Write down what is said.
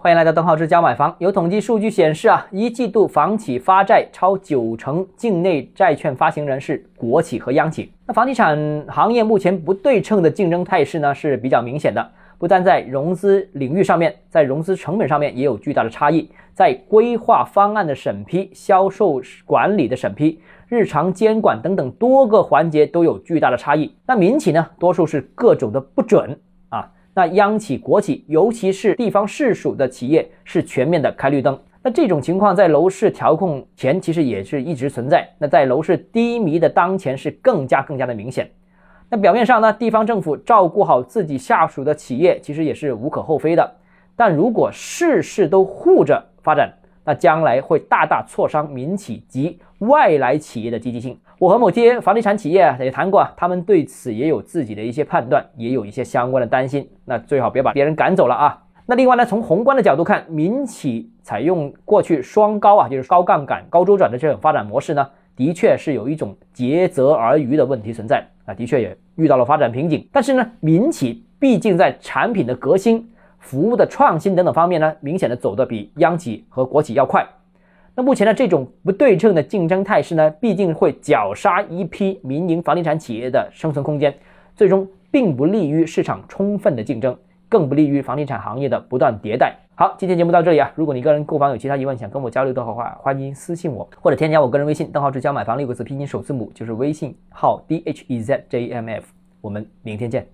欢迎来到邓浩之家买房。有统计数据显示啊，一季度房企发债超九成，境内债券发行人是国企和央企。那房地产行业目前不对称的竞争态势呢是比较明显的，不但在融资领域上面，在融资成本上面也有巨大的差异，在规划方案的审批、销售管理的审批、日常监管等等多个环节都有巨大的差异。那民企呢，多数是各种的不准。那央企、国企，尤其是地方市属的企业，是全面的开绿灯。那这种情况在楼市调控前，其实也是一直存在。那在楼市低迷的当前，是更加更加的明显。那表面上呢，地方政府照顾好自己下属的企业，其实也是无可厚非的。但如果事事都护着发展，那将来会大大挫伤民企及外来企业的积极性。我和某些房地产企业也谈过，他们对此也有自己的一些判断，也有一些相关的担心。那最好别把别人赶走了啊。那另外呢，从宏观的角度看，民企采用过去双高啊，就是高杠杆、高周转的这种发展模式呢，的确是有一种竭泽而渔的问题存在啊，的确也遇到了发展瓶颈。但是呢，民企毕竟在产品的革新、服务的创新等等方面呢，明显的走得比央企和国企要快。那目前的这种不对称的竞争态势呢，毕竟会绞杀一批民营房地产企业的生存空间，最终并不利于市场充分的竞争，更不利于房地产行业的不断迭代。好，今天节目到这里啊，如果你个人购房有其他疑问想跟我交流的话，欢迎私信我或者添加我个人微信，邓浩志教买房六个字拼音首字母，就是微信号 d h e z j m f。我们明天见。